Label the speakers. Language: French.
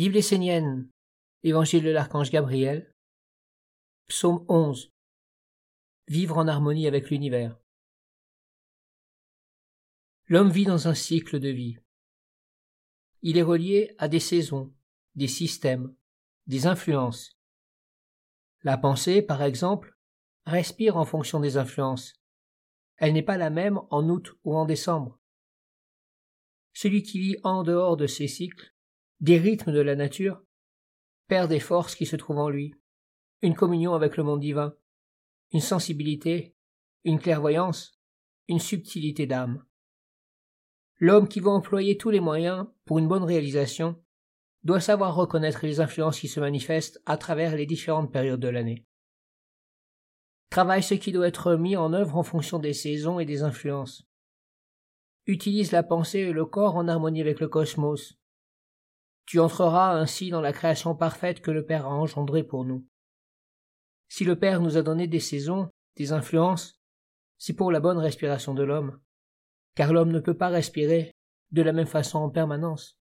Speaker 1: Bible essénienne, Évangile de l'archange Gabriel, Psaume 11. Vivre en harmonie avec l'univers. L'homme vit dans un cycle de vie. Il est relié à des saisons, des systèmes, des influences. La pensée, par exemple, respire en fonction des influences. Elle n'est pas la même en août ou en décembre. Celui qui vit en dehors de ces cycles, des rythmes de la nature, perd des forces qui se trouvent en lui, une communion avec le monde divin, une sensibilité, une clairvoyance, une subtilité d'âme. L'homme qui va employer tous les moyens pour une bonne réalisation doit savoir reconnaître les influences qui se manifestent à travers les différentes périodes de l'année. Travaille ce qui doit être mis en œuvre en fonction des saisons et des influences. Utilise la pensée et le corps en harmonie avec le cosmos. Tu entreras ainsi dans la création parfaite que le Père a engendrée pour nous. Si le Père nous a donné des saisons, des influences, c'est pour la bonne respiration de l'homme car l'homme ne peut pas respirer de la même façon en permanence.